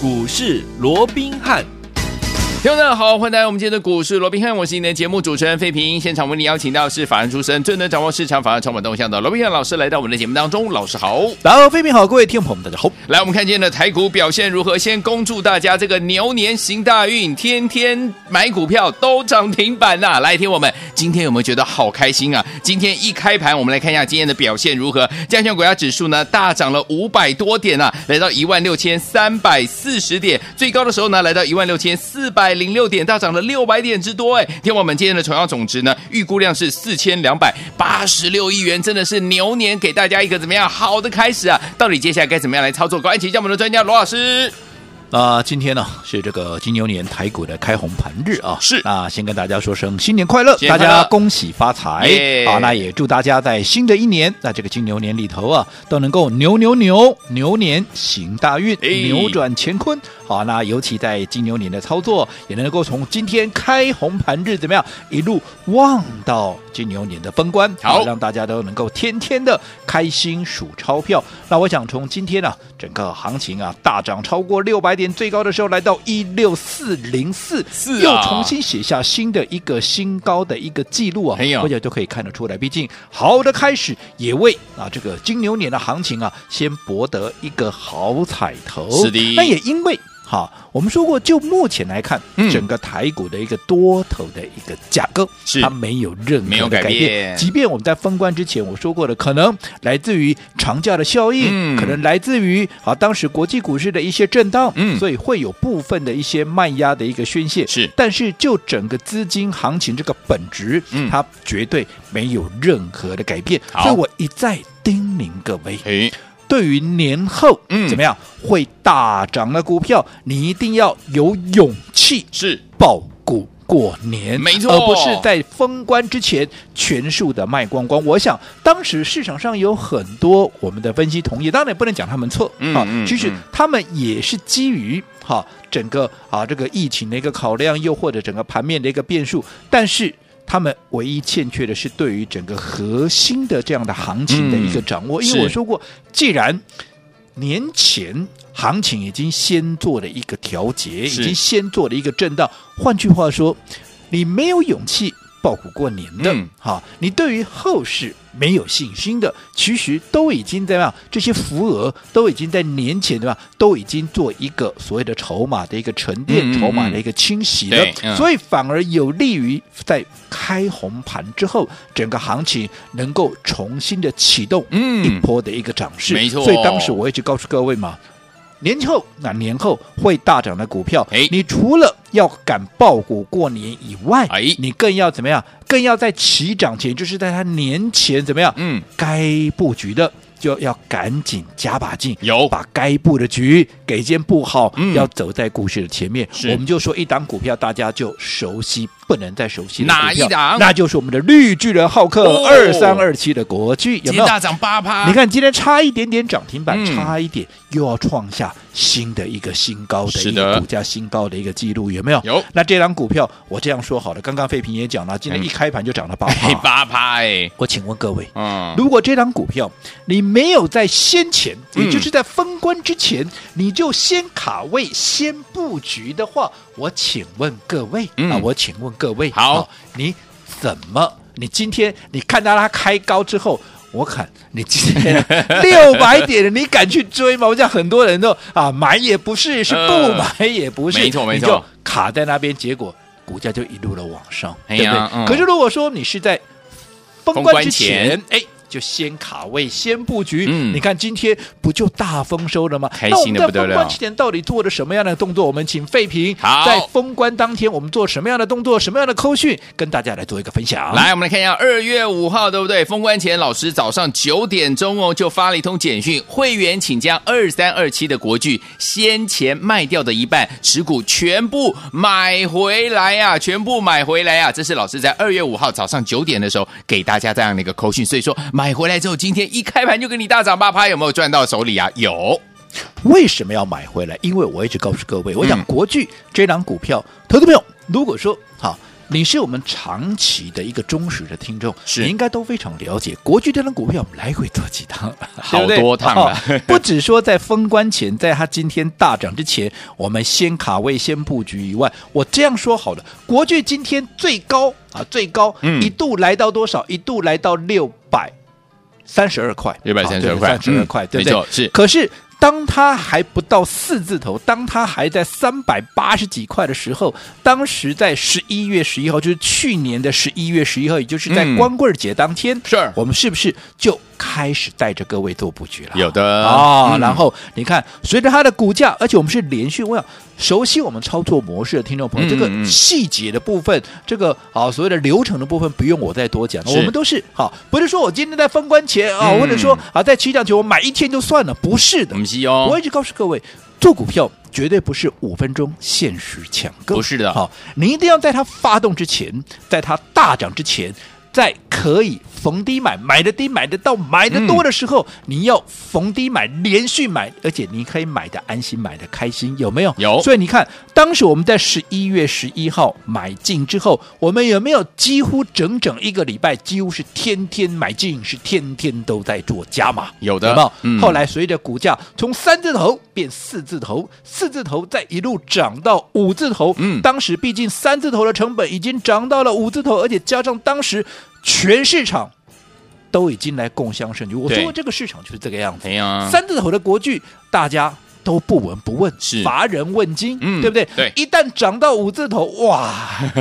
股市罗宾汉。听众大家好，欢迎来到我们今天的股市罗宾汉，我是你的节目主持人费平。现场为你邀请到是法人出身、最能掌握市场法人成本动向的罗宾汉老师来到我们的节目当中。老师好，大家好，费平好，各位听众朋友们大家好。来，我们看今天的台股表现如何？先恭祝大家这个牛年行大运，天天买股票都涨停板呐、啊！来，听我们今天有没有觉得好开心啊？今天一开盘，我们来看一下今天的表现如何？加权股价指数呢大涨了五百多点啊，来到一万六千三百四十点，最高的时候呢来到一万六千四百零六点，大涨。涨了六百点之多哎！天我们今天的成交总值呢，预估量是四千两百八十六亿元，真的是牛年给大家一个怎么样好的开始啊！到底接下来该怎么样来操作？赶快请教我们的专家罗老师。啊、呃，今天呢是这个金牛年台股的开红盘日啊，是啊，先跟大家说声新年快乐，快乐大家恭喜发财啊！那也祝大家在新的一年，在这个金牛年里头啊，都能够牛牛牛牛年行大运，扭转乾坤。好，那尤其在金牛年的操作，也能够从今天开红盘日怎么样，一路旺到金牛年的封关，好，让大家都能够天天的开心数钞票。那我想从今天呢、啊，整个行情啊大涨超过六百点，最高的时候来到一六四零四，又重新写下新的一个新高的一个记录啊，大家都可以看得出来。毕竟好的开始也为啊这个金牛年的行情啊先博得一个好彩头。是的，那也因为。好，我们说过，就目前来看，嗯、整个台股的一个多头的一个架构，是它没有任何的改变。改变即便我们在封关之前我说过的，可能来自于长假的效应，嗯、可能来自于啊当时国际股市的一些震荡，嗯，所以会有部分的一些卖压的一个宣泄。是，但是就整个资金行情这个本质，嗯，它绝对没有任何的改变。所以我一再叮咛各位。对于年后怎么样会大涨的股票，你一定要有勇气是抱股过年，没错，而不是在封关之前全数的卖光光。我想当时市场上有很多我们的分析同业，当然也不能讲他们错啊，其实他们也是基于哈整个啊这个疫情的一个考量，又或者整个盘面的一个变数，但是。他们唯一欠缺的是对于整个核心的这样的行情的一个掌握，嗯、因为我说过，既然年前行情已经先做了一个调节，已经先做了一个震荡，换句话说，你没有勇气抱股过年的，哈、嗯，你对于后市。没有信心的，其实都已经怎么样？这些浮额都已经在年前对吧？都已经做一个所谓的筹码的一个沉淀、嗯、筹码的一个清洗了，嗯、所以反而有利于在开红盘之后，整个行情能够重新的启动一波的一个涨势。没错，所以当时我一直告诉各位嘛。年后，那年后会大涨的股票，哎，你除了要敢爆股过年以外，哎，你更要怎么样？更要在起涨前，就是在它年前怎么样？嗯，该布局的。就要赶紧加把劲，有把该布的局给先布好，嗯、要走在故事的前面。我们就说一档股票，大家就熟悉，不能再熟悉哪一档？那就是我们的绿巨人浩克二三二七的国巨，有没有大涨八趴？你看今天差一点点涨停板，嗯、差一点又要创下新的一个新高的一个股价新高的一个记录，有没有？有。那这张股票我这样说好了，刚刚费平也讲了，今天一开盘就涨了八 趴，八趴哎！我请问各位，嗯，如果这张股票你没有在先前，也就是在封关之前，嗯、你就先卡位、先布局的话，我请问各位、嗯、啊，我请问各位，好、啊，你怎么？你今天你看到它开高之后，我看你今天 六百点，你敢去追吗？我讲很多人都啊，买也不是，是不买也不是，呃、没错没错，你就卡在那边，结果股价就一路的往上，对不对？嗯、可是如果说你是在封关之前，哎。就先卡位，先布局。嗯，你看今天不就大丰收了吗？开心的不得了。封关到底做了什么样的动作？我们请费平好在封关当天，我们做什么样的动作？什么样的扣讯？跟大家来做一个分享。来，我们来看一下二月五号，对不对？封关前，老师早上九点钟哦，就发了一通简讯，会员请将二三二七的国剧先前卖掉的一半持股全部买回来呀、啊，全部买回来呀、啊。这是老师在二月五号早上九点的时候给大家这样的一个扣讯，所以说。买回来之后，今天一开盘就给你大涨八趴，有没有赚到手里啊？有。为什么要买回来？因为我一直告诉各位，我讲国巨这档股票，投资朋友，如果说好，你是我们长期的一个忠实的听众，是你应该都非常了解国巨这张股票，我们来回做几趟，好多趟了。哦、不止说在封关前，在它今天大涨之前，我们先卡位、先布局以外，我这样说好了，国巨今天最高啊，最高、嗯、一度来到多少？一度来到六百三十二块，一百三十二块，三十二块，对不对？没错，是。可是。当它还不到四字头，当它还在三百八十几块的时候，当时在十一月十一号，就是去年的十一月十一号，也就是在光棍节当天，嗯、是我们是不是就开始带着各位做布局了？有的啊、哦嗯，然后你看，随着它的股价，而且我们是连续，我想熟悉我们操作模式的听众朋友，嗯、这个细节的部分，这个啊所谓的流程的部分，不用我再多讲，我们都是好，不是说我今天在封关前啊、嗯，或者说啊在起涨前我买一天就算了，不是的。我一直告诉各位，做股票绝对不是五分钟限时抢购，不是的。好，你一定要在它发动之前，在它大涨之前。在可以逢低买，买的低，买的到，买的多的时候，你要逢低买，连续买，而且你可以买的安心，买的开心，有没有？有。所以你看，当时我们在十一月十一号买进之后，我们有没有几乎整整一个礼拜，几乎是天天买进，是天天都在做加码？有的。后来随着股价从三字头变四字头，四字头再一路涨到五字头。嗯。当时毕竟三字头的成本已经涨到了五字头，而且加上当时。全市场都已经来共襄盛举。我说这个市场就是这个样子。啊、三字头的国剧，大家都不闻不问，是乏人问津、嗯，对不对？对。一旦涨到五字头，哇，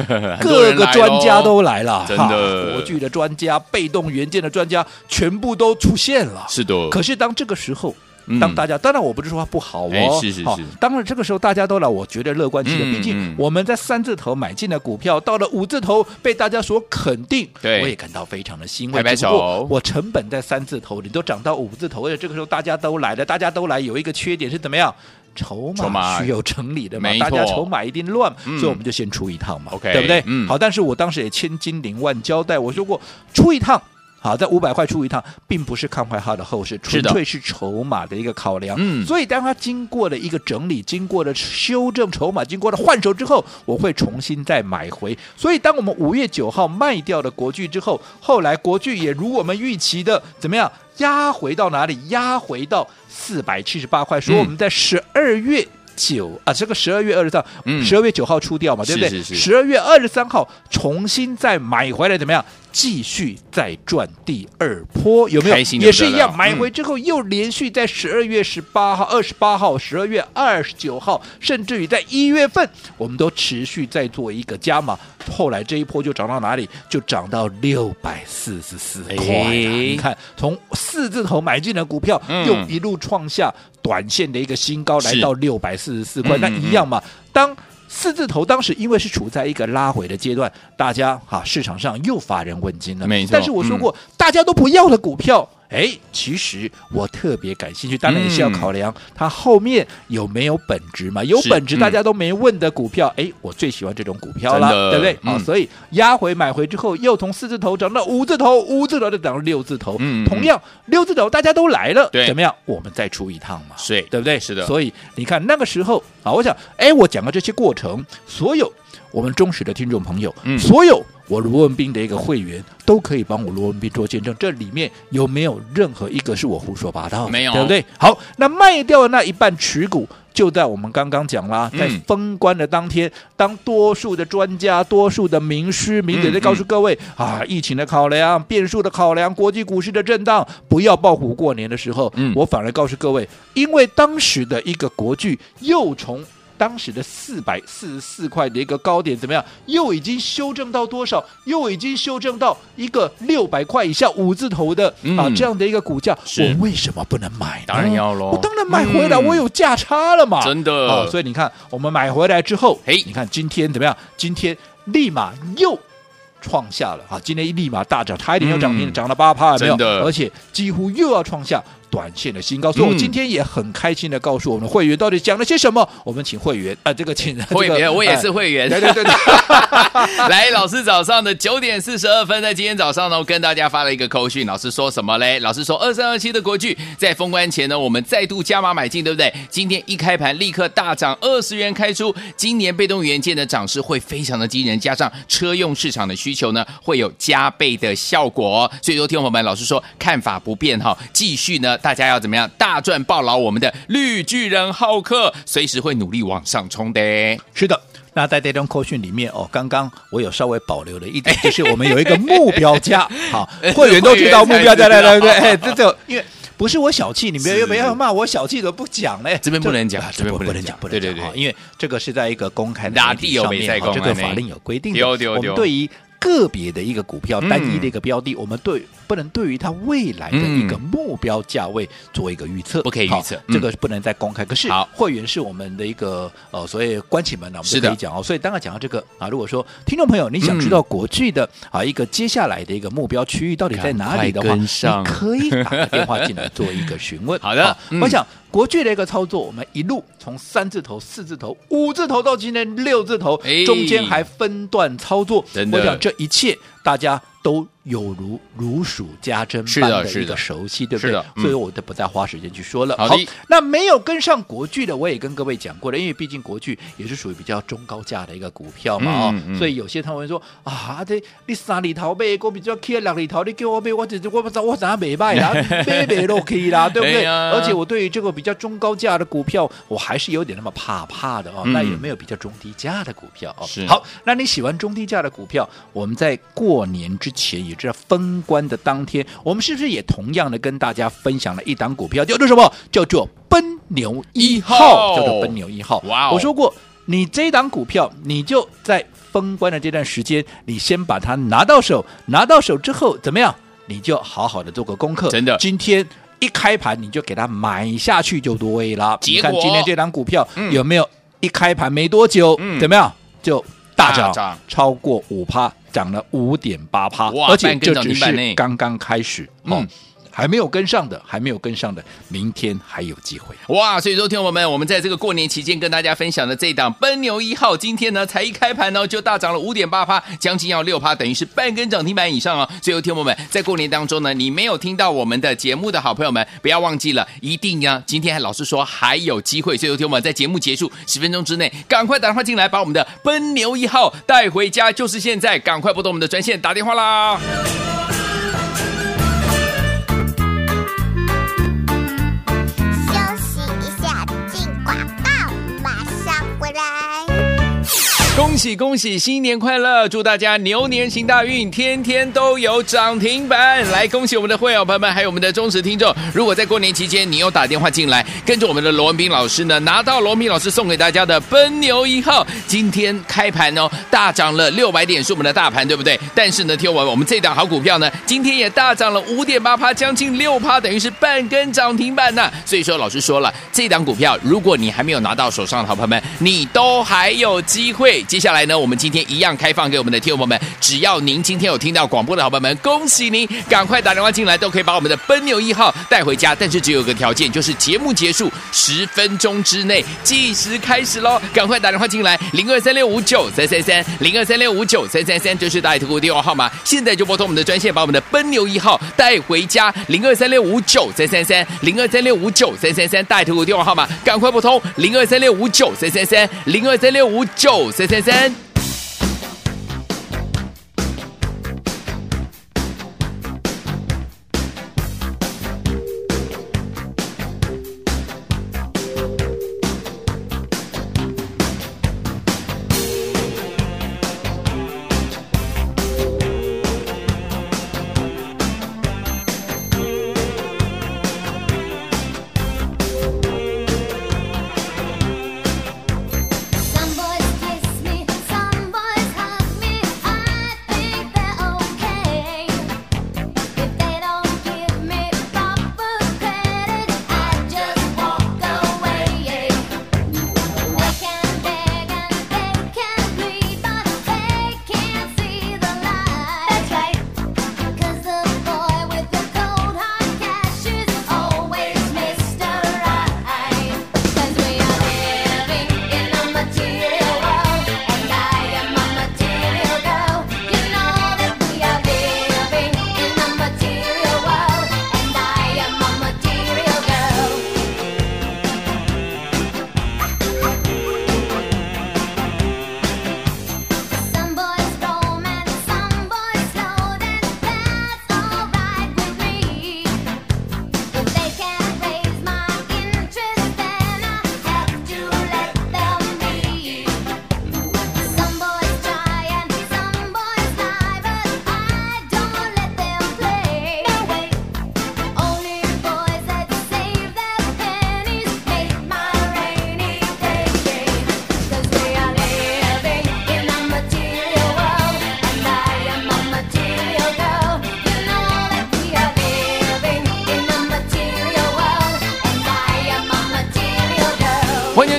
各个专家都来了，真的，国剧的专家、被动元件的专家全部都出现了。是的。可是当这个时候。当大家、嗯、当然我不是说它不好哦，欸、是是是。当然这个时候大家都来，我觉得乐观其的、嗯。毕竟我们在三字头买进的股票，到了五字头被大家所肯定，对，我也感到非常的欣慰。拍拍手。我成本在三字头，你都涨到五字头，而且这个时候大家都来了，大家都来，有一个缺点是怎么样？筹码需要整理的嘛，大家筹码一定乱、嗯，所以我们就先出一趟嘛对不对？嗯。好，但是我当时也千金顶万交代，我说过出一趟。好，在五百块出一趟，并不是看坏它的后市，纯粹是筹码的一个考量。嗯，所以当它经过了一个整理，经过了修正筹码，经过了换手之后，我会重新再买回。所以，当我们五月九号卖掉了国巨之后，后来国巨也如我们预期的怎么样，压回到哪里？压回到四百七十八块。说我们在十二月九、嗯、啊，这个十二月二十三，嗯，十二月九号出掉嘛，对不对？十二月二十三号重新再买回来，怎么样？继续再赚第二波，有没有？也是一样，买回之后又连续在十二月十八号、二十八号、十二月二十九号，甚至于在一月份，我们都持续在做一个加码。后来这一波就涨到哪里？就涨到六百四十四块。你看，从四字头买进的股票，又一路创下短线的一个新高，来到六百四十四块。那一样嘛，当。四字头当时因为是处在一个拉回的阶段，大家哈市场上又乏人问津了。没错，但是我说过，嗯、大家都不要的股票。哎，其实我特别感兴趣，当然也是要考量它后面有没有本质嘛。有本质，大家都没问的股票，哎、嗯，我最喜欢这种股票了，对不对？好、嗯，所以压回买回之后，又从四字头涨到五字头，五字头再涨到六字头。嗯，同样六字头大家都来了，怎么样？我们再出一趟嘛，是，对不对？是的。所以你看那个时候啊，我想，哎，我讲的这些过程，所有我们忠实的听众朋友，嗯，所有。我罗文斌的一个会员都可以帮我罗文斌做见证，这里面有没有任何一个是我胡说八道？没有，对不对？好，那卖掉的那一半持股，就在我们刚刚讲啦，在封关的当天，当多数的专家、多数的名师、名嘴在告诉各位啊，疫情的考量、变数的考量、国际股市的震荡，不要抱虎过年的时候，我反而告诉各位，因为当时的一个国剧又从。当时的四百四十四块的一个高点怎么样？又已经修正到多少？又已经修正到一个六百块以下五字头的、嗯、啊这样的一个股价，我为什么不能买呢？当然要喽！我当然买回来，嗯、我有价差了嘛！真的啊！所以你看，我们买回来之后，哎，你看今天怎么样？今天立马又创下了啊！今天一立马大涨，差一点要涨停，涨了八趴，没有？而且几乎又要创下短线的新高。所以我今天也很开心的告诉我们的会员到底讲了些什么。我们请会员啊、呃，这个请、这个、会员，我也是会员。对对对对，来，老师早上的九点四十二分，在今天早上呢，我跟大家发了一个扣讯。老师说什么嘞？老师说二三二七的国巨在封关前呢，我们再度加码买进，对不对？今天一开盘立刻大涨二十元开出。今年被动元件的涨势会非常的惊人，加上车用市场的需求呢，会有加倍的效果。所以说，听众朋友们，老师说看法不变哈，继续呢，大家要怎么样？大赚暴牢我们的绿巨人浩克，随时会努力往上冲的。是的。那在这段扣讯里面哦，刚刚我有稍微保留了一点，就是我们有一个目标价，好，会员都知道目标价，对 对？对，哎，这这因为不是我小气，你们不要骂我小气，怎么不讲嘞，这边不能讲，这边不能讲，不能讲，对对对，因为这个是在一个公开的哪地有没在公开，这个法令有规定的，我们对于个别的一个股票，单一的一个标的，我们对。不能对于它未来的一个目标价位做一个预测，不可以预测，这个不能再公开。可是会员是我们的一个呃，所谓关起门来我们可以讲哦。所以当然讲到这个啊，如果说听众朋友你想知道国巨的 啊一个接下来的一个目标区域到底在哪里的话，你可以打个电话进来做一个询问。好的，我想国巨的一个操作，我们一路从三字头、四字头、五字头到今天六字头，中间还分段操作。我想这一切大家都。有如如数家珍般的一个熟悉，对不对？所以我就不再花时间去说了。好，那没有跟上国剧的，我也跟各位讲过了，因为毕竟国剧也是属于比较中高价的一个股票嘛，哦，所以有些他们说啊，这你三里头买，我比较 K 两里头，你给我买，我这我不知道我怎样买卖啦，买买都可以啦，对不对？而且我对于这个比较中高价的股票，我还是有点那么怕怕的哦。那有没有比较中低价的股票哦？好，那你喜欢中低价的股票？我们在过年之前也。这封关的当天，我们是不是也同样的跟大家分享了一档股票，叫做什么？叫做奔牛一号，叫做奔牛一号。哇！我说过，你这档股票，你就在封关的这段时间，你先把它拿到手，拿到手之后怎么样？你就好好的做个功课。真的，今天一开盘你就给它买下去就对了。你看今天这档股票有没有一开盘没多久，怎么样就大涨超过五趴？涨了五点八趴，而且这只是刚刚开始，嗯。还没有跟上的，还没有跟上的，明天还有机会哇！所以说，听友们，我们在这个过年期间跟大家分享的这档奔牛一号，今天呢才一开盘呢就大涨了五点八趴，将近要六趴，等于是半根涨停板以上哦。所以说，听友们，在过年当中呢，你没有听到我们的节目的好朋友们，不要忘记了，一定呀！今天还老是说还有机会，所以说，听友们在节目结束十分钟之内，赶快打电话进来，把我们的奔牛一号带回家，就是现在，赶快拨通我们的专线打电话啦！恭喜恭喜，新年快乐！祝大家牛年行大运，天天都有涨停板。来，恭喜我们的会员朋友们，还有我们的忠实听众。如果在过年期间你有打电话进来，跟着我们的罗文斌老师呢，拿到罗文彬老师送给大家的奔牛一号，今天开盘哦，大涨了六百点，是我们的大盘，对不对？但是呢，听我，我们这档好股票呢，今天也大涨了五点八趴，将近六趴，等于是半根涨停板呐。所以说，老师说了，这档股票，如果你还没有拿到手上的好朋友们，你都还有机会。接下来呢，我们今天一样开放给我们的听众朋友们，只要您今天有听到广播的好朋友们，恭喜您，赶快打电话进来，都可以把我们的奔牛一号带回家。但是只有个条件，就是节目结束十分钟之内计时开始喽，赶快打电话进来，零二三六五九三三三，零二三六五九三三三，这是大爱投顾电话号码，现在就拨通我们的专线，把我们的奔牛一号带回家，零二三六五九三三三，零二三六五九三三三，大爱投顾电话号码，赶快拨通零二三六五九三三三，零二三六五九三三三。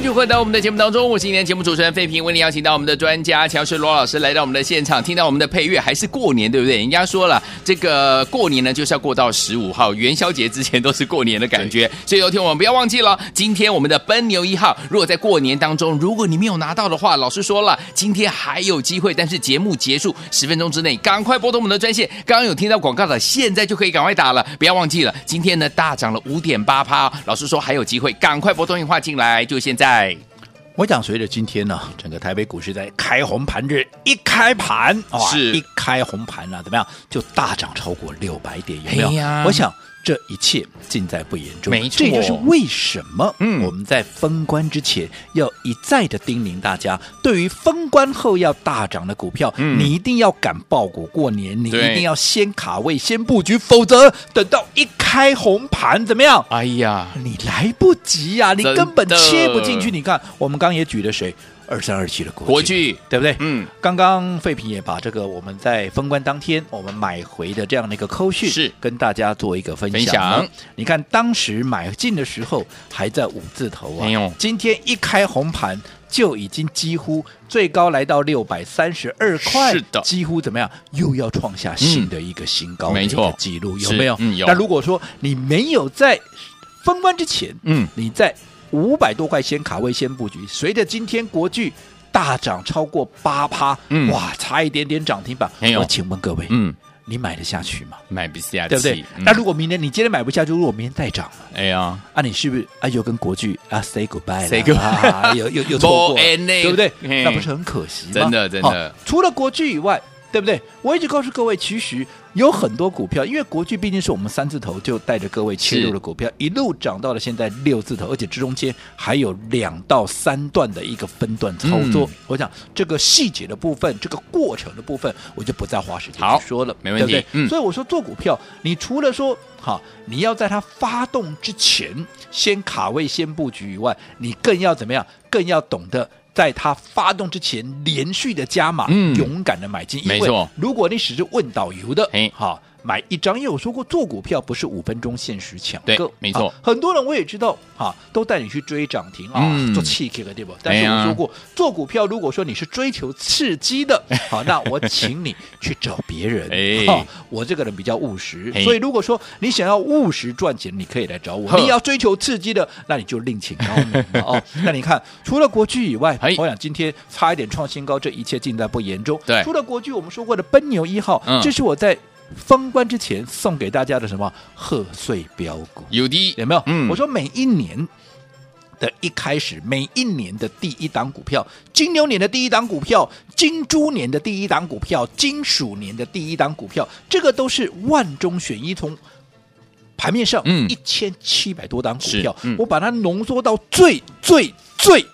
欢迎回到我们的节目当中，我是今天节目主持人费平，为你邀请到我们的专家乔氏罗老师来到我们的现场，听到我们的配乐还是过年，对不对？人家说了，这个过年呢就是要过到十五号元宵节之前都是过年的感觉，所以有天我们不要忘记了，今天我们的奔牛一号，如果在过年当中，如果你没有拿到的话，老师说了，今天还有机会，但是节目结束十分钟之内，赶快拨通我们的专线。刚刚有听到广告的，现在就可以赶快打了，不要忘记了，今天呢大涨了五点八趴，老师说还有机会，赶快拨通电话进来，就。现在，我想，随着今天呢，整个台北股市在开红盘日一开盘，是一开红盘了，怎么样？就大涨超过六百点，有没有？哎，我想。这一切尽在不言中，没错，这就是为什么，嗯，我们在封关之前要一再的叮咛大家，对于封关后要大涨的股票，嗯，你一定要赶爆股过年，你一定要先卡位、先布局，否则等到一开红盘怎么样？哎呀，你来不及呀，啊，你根本切不进去。你看，我们刚刚也举了谁？二三二七的国国巨，对不对？嗯，刚刚废品也把这个我们在封关当天我们买回的这样的一个扣讯是跟大家做一个分享。分享你看当时买进的时候还在五字头啊，没有。今天一开红盘就已经几乎最高来到六百三十二块，是的，几乎怎么样又要创下新的一个新高的一个记录，嗯、有没有？嗯，有。那如果说你没有在封关之前，嗯，你在。五百多块先卡位先布局，随着今天国巨大涨超过八趴，嗯，哇，差一点点涨停板。我请问各位，嗯，你买得下去吗？买不下去，对不对？嗯、那如果明天你今天买不下去，如果明天再涨了，哎呀，啊，你是不是啊又跟国巨啊 say goodbye，say goodbye，啊、又又又错过，对不对？那不是很可惜吗？真的真的，除了国巨以外。对不对？我一直告诉各位，其实有很多股票，因为国巨毕竟是我们三字头就带着各位切入的股票，一路涨到了现在六字头，而且这中间还有两到三段的一个分段操作。嗯、我想这个细节的部分，这个过程的部分，我就不再花时间去说了，没问题。对不对？嗯、所以我说做股票，你除了说好，你要在它发动之前先卡位、先布局以外，你更要怎么样？更要懂得。在它发动之前，连续的加码，嗯、勇敢的买进。没错，如果你只是问导游的，好。买一张，因为我说过做股票不是五分钟限时抢购，没错、啊。很多人我也知道，哈、啊，都带你去追涨停啊，嗯、做刺激的对不？但是我说过，哎、做股票如果说你是追求刺激的，好，那我请你去找别人。哎、啊，我这个人比较务实，所以如果说你想要务实赚钱，你可以来找我。你要追求刺激的，那你就另请高明哦。那你看，除了国巨以外，我想今天差一点创新高，这一切尽在不言中。对，除了国巨，我们说过的奔牛一号，嗯、这是我在。封关之前送给大家的什么贺岁标股？有的有没有？嗯，我说每一年的一开始，每一年的第一档股票，金牛年的第一档股票，金猪年的第一档股票，金鼠年的第一档股票，这个都是万中选一，从盘面上一千七百多档股票，嗯、我把它浓缩到最最最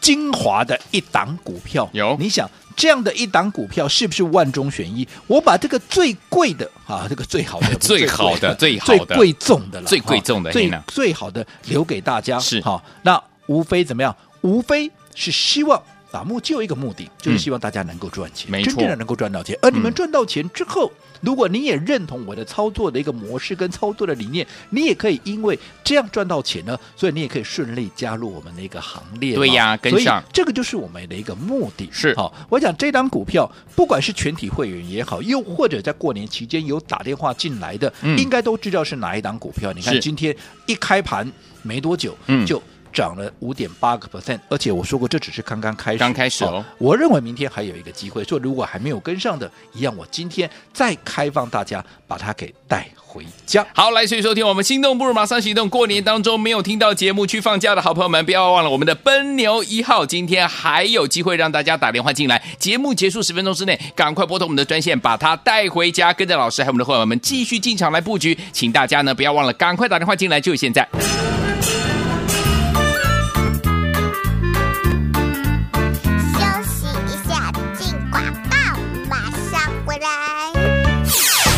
精华的一档股票。有，你想？这样的一档股票是不是万中选一？我把这个最贵的啊，这个最好的、最好的、最好的、最贵重的了，最贵重的、最最好的留给大家。是好，那无非怎么样？无非是希望打目就一个目的，就是希望大家能够赚钱，真正的能够赚到钱。而你们赚到钱之后。如果你也认同我的操作的一个模式跟操作的理念，你也可以因为这样赚到钱呢，所以你也可以顺利加入我们的一个行列。对呀，跟上，这个就是我们的一个目的。是好，我讲这张股票，不管是全体会员也好，又或者在过年期间有打电话进来的，嗯、应该都知道是哪一档股票。你看今天一开盘没多久，嗯，就。涨了五点八个 percent，而且我说过这只是刚刚开始，刚开始哦。我认为明天还有一个机会，所以如果还没有跟上的，一样，我今天再开放大家把它给带回家。好，来，所以收听我们心动不如马上行动。过年当中没有听到节目去放假的好朋友们，不要忘了我们的奔牛一号，今天还有机会让大家打电话进来。节目结束十分钟之内，赶快拨通我们的专线，把它带回家，跟着老师还有我们的伙伴们继续进场来布局。请大家呢不要忘了，赶快打电话进来，就现在。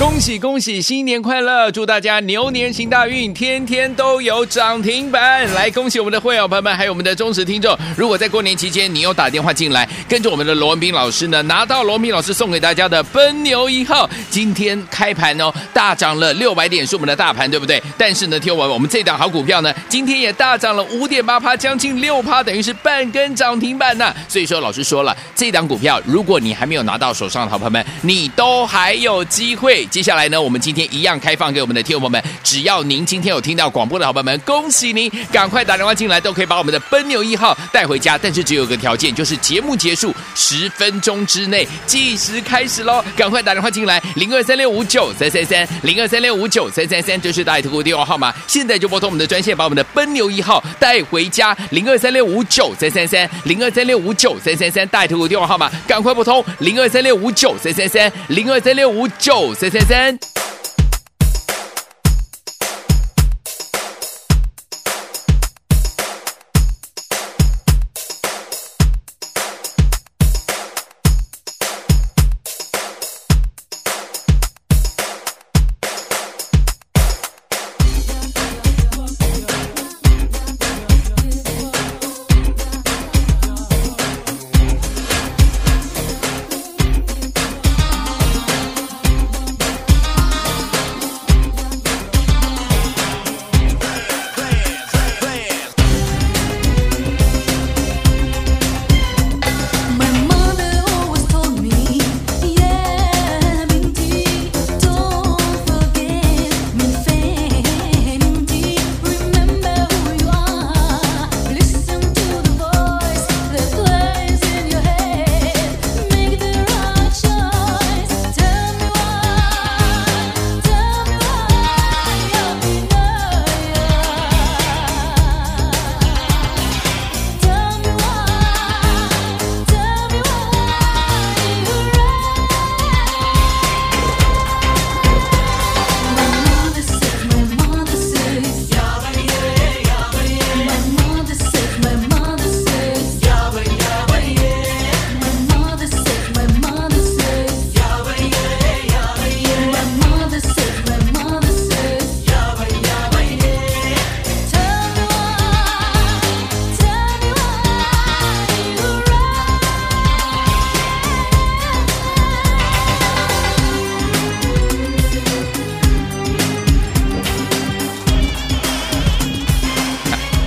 恭喜恭喜，新年快乐！祝大家牛年行大运，天天都有涨停板。来，恭喜我们的会员朋友们，还有我们的忠实听众。如果在过年期间你又打电话进来，跟着我们的罗文斌老师呢，拿到罗文彬老师送给大家的奔牛一号，今天开盘哦大涨了六百点，是我们的大盘，对不对？但是呢，听我们我们这档好股票呢，今天也大涨了五点八趴，将近六趴，等于是半根涨停板呐。所以说，老师说了，这档股票如果你还没有拿到手上的好朋友们，你都还有机会。接下来呢，我们今天一样开放给我们的听众朋友们，只要您今天有听到广播的好朋友们，恭喜您，赶快打电话进来，都可以把我们的奔牛一号带回家。但是只有个条件，就是节目结束十分钟之内计时开始喽，赶快打电话进来，零二三六五九三三三，零二三六五九三三三，这是大爱投顾电话号码，现在就拨通我们的专线，把我们的奔牛一号带回家，零二三六五九三三三，零二三六五九三三三，大爱投顾电话号码，赶快拨通零二三六五九三三三，零二三六五九三三三。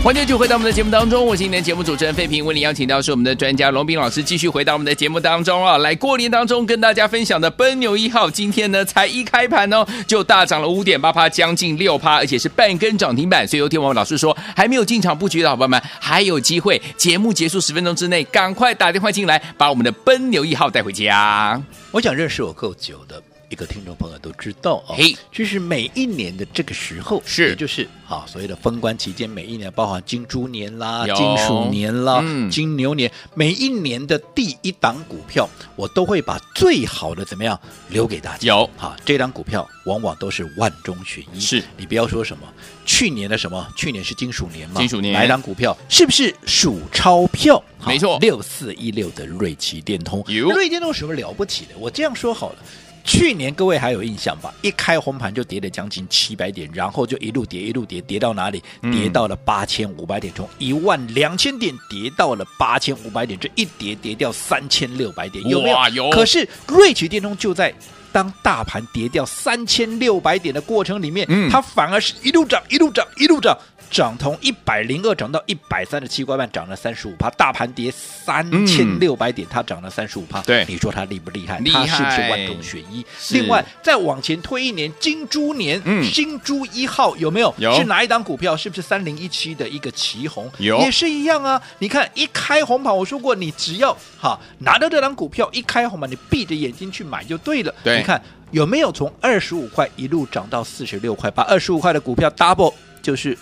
欢迎就回到我们的节目当中，我是今天节目主持人费平，为您邀请到是我们的专家龙斌老师，继续回到我们的节目当中啊，来过年当中跟大家分享的奔牛一号，今天呢才一开盘哦，就大涨了五点八趴，将近六趴，而且是半根涨停板，所以有听我老师说，还没有进场布局的好朋友们还有机会，节目结束十分钟之内赶快打电话进来，把我们的奔牛一号带回家。我想认识我够久的。一个听众朋友都知道啊，嘿，就是每一年的这个时候，是也就是啊，所谓的封关期间，每一年包含金猪年啦、金鼠年啦、嗯、金牛年，每一年的第一档股票，我都会把最好的怎么样留给大家。有哈，这档股票往往都是万中选一。是你不要说什么去年的什么，去年是金鼠年嘛，金鼠年来档股票是不是数钞票？没错，六四一六的瑞奇电通，有瑞奇电通有什么了不起的？我这样说好了。去年各位还有印象吧？一开红盘就跌了将近七百点，然后就一路跌一路跌，跌到哪里？跌到了八千五百点，从一万两千点跌到了八千五百点，这一跌跌掉三千六百点，有没有？有。可是瑞奇电通就在当大盘跌掉三千六百点的过程里面，嗯，它反而是一路涨，一路涨，一路涨。涨从一百零二涨到一百三十七块半，涨了三十五趴。大盘跌三千六百点，它涨了三十五趴。对，你说它厉不厉害？厉害，它是不是万中选一？另外，再往前推一年，金猪年，嗯，金猪一号有没有？有。是哪一档股票？是不是三零一七的一个旗红？有，也是一样啊。你看一开红盘，我说过，你只要哈拿到这档股票，一开红盘，你闭着眼睛去买就对了。对，你看有没有从二十五块一路涨到四十六块？八二十五块的股票 double 就是。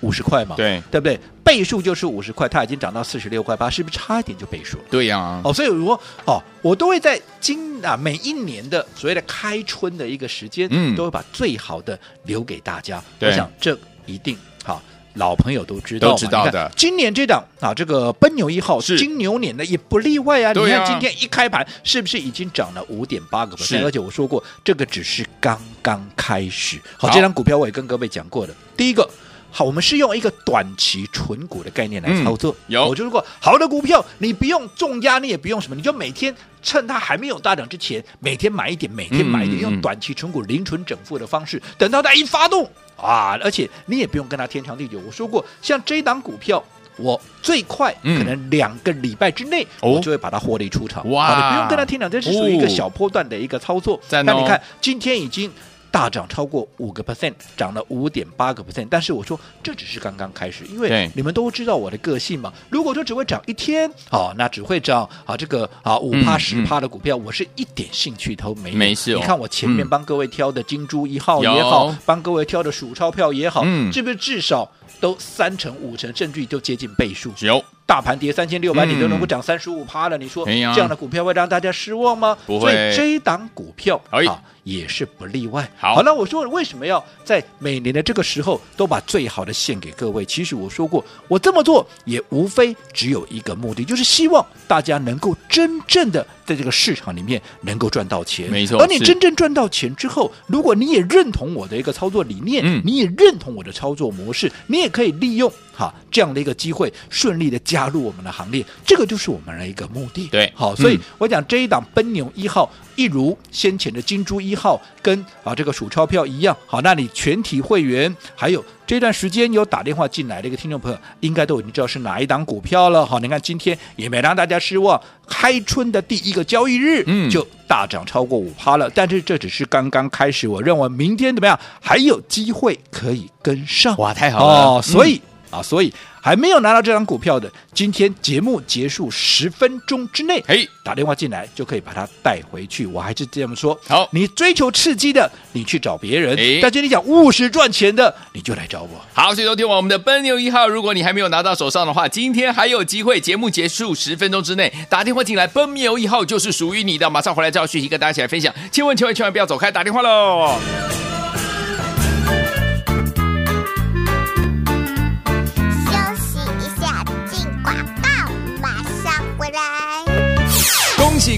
五十块嘛，对对不对？倍数就是五十块，它已经涨到四十六块八，是不是差一点就倍数了？对呀、啊，哦，所以如果哦，我都会在今啊每一年的所谓的开春的一个时间，嗯，都会把最好的留给大家。我想这一定好。老朋友都知道，都知道的。今年这档啊，这个奔牛一号是金牛年的也不例外啊。啊你看今天一开盘，是不是已经涨了五点八个百分点？而且我说过，这个只是刚刚开始。好，好这张股票我也跟各位讲过的。第一个。好，我们是用一个短期纯股的概念来操作。嗯、有，我就说过，好的股票，你不用重压，你也不用什么，你就每天趁它还没有大涨之前，每天买一点，每天买一点，嗯、用短期存股零存整付的方式，等到它一发动啊，而且你也不用跟它天长地久。我说过，像这档股票，我最快可能两个礼拜之内，嗯、我就会把它获利出场。哇，你不用跟它天长，这是属于一个小波段的一个操作。那、哦、你看，今天已经。大涨超过五个 percent，涨了五点八个 percent。但是我说这只是刚刚开始，因为你们都知道我的个性嘛。如果说只会涨一天，哦，那只会涨啊这个啊五趴十趴的股票，我是一点兴趣都没有。没事，你看我前面帮各位挑的金猪一号也好，帮各位挑的数钞票也好，是不是至少都三成五成，甚至于都接近倍数？有。大盘跌三千六百点都能够涨三十五趴了，你说这样的股票会让大家失望吗？不会。所以这一档股票啊。也是不例外。好，好，那我说为什么要在每年的这个时候都把最好的献给各位？其实我说过，我这么做也无非只有一个目的，就是希望大家能够真正的在这个市场里面能够赚到钱。没错。而你真正赚到钱之后，如果你也认同我的一个操作理念，嗯，你也认同我的操作模式，你也可以利用哈这样的一个机会，顺利的加入我们的行列。这个就是我们的一个目的。对，好，所以我讲这一档奔牛一号。一如先前的金猪一号跟啊这个数钞票一样，好，那你全体会员还有这段时间有打电话进来的一个听众朋友，应该都已经知道是哪一档股票了。好，你看今天也没让大家失望，开春的第一个交易日，嗯，就大涨超过五趴了。但是这只是刚刚开始，我认为明天怎么样还有机会可以跟上。哇，太好了！哦，所以、嗯、啊，所以。还没有拿到这张股票的，今天节目结束十分钟之内，嘿，打电话进来就可以把它带回去。我还是这么说，好，你追求刺激的，你去找别人；但是你想务实赚钱的，你就来找我。好，所以昨天我们的奔牛一号，如果你还没有拿到手上的话，今天还有机会。节目结束十分钟之内打电话进来，奔牛一号就是属于你的。马上回来这讯息跟大家一起来分享。千万千万千万不要走开，打电话喽！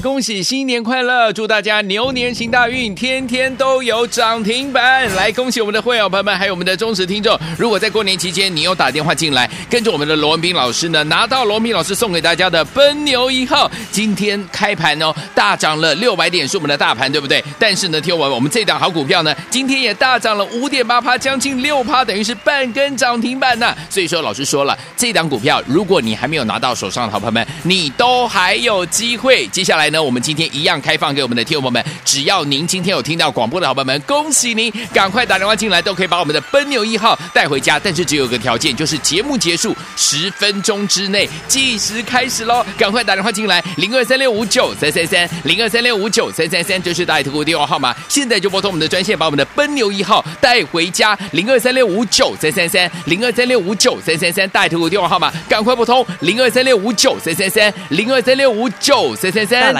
恭喜，新年快乐！祝大家牛年行大运，天天都有涨停板。来，恭喜我们的会员朋友们，还有我们的忠实听众。如果在过年期间你有打电话进来，跟着我们的罗文斌老师呢，拿到罗文彬老师送给大家的奔牛一号，今天开盘哦，大涨了六百点，是我们的大盘，对不对？但是呢，听完，我们这档好股票呢，今天也大涨了五点八趴，将近六趴，等于是半根涨停板呐。所以说，老师说了，这档股票，如果你还没有拿到手上的好朋友们，你都还有机会。接下来呢，我们今天一样开放给我们的听众朋友们，只要您今天有听到广播的好朋友们，恭喜您，赶快打电话进来，都可以把我们的奔牛一号带回家。但是只有个条件，就是节目结束十分钟之内计时开始喽，赶快打电话进来，零二三六五九三三三，零二三六五九三三三，这是大爱投顾电话号码，现在就拨通我们的专线，把我们的奔牛一号带回家，零二三六五九三三三，零二三六五九三三三，大爱投顾电话号码，赶快拨通零二三六五九三三三，零二三六五九三三三。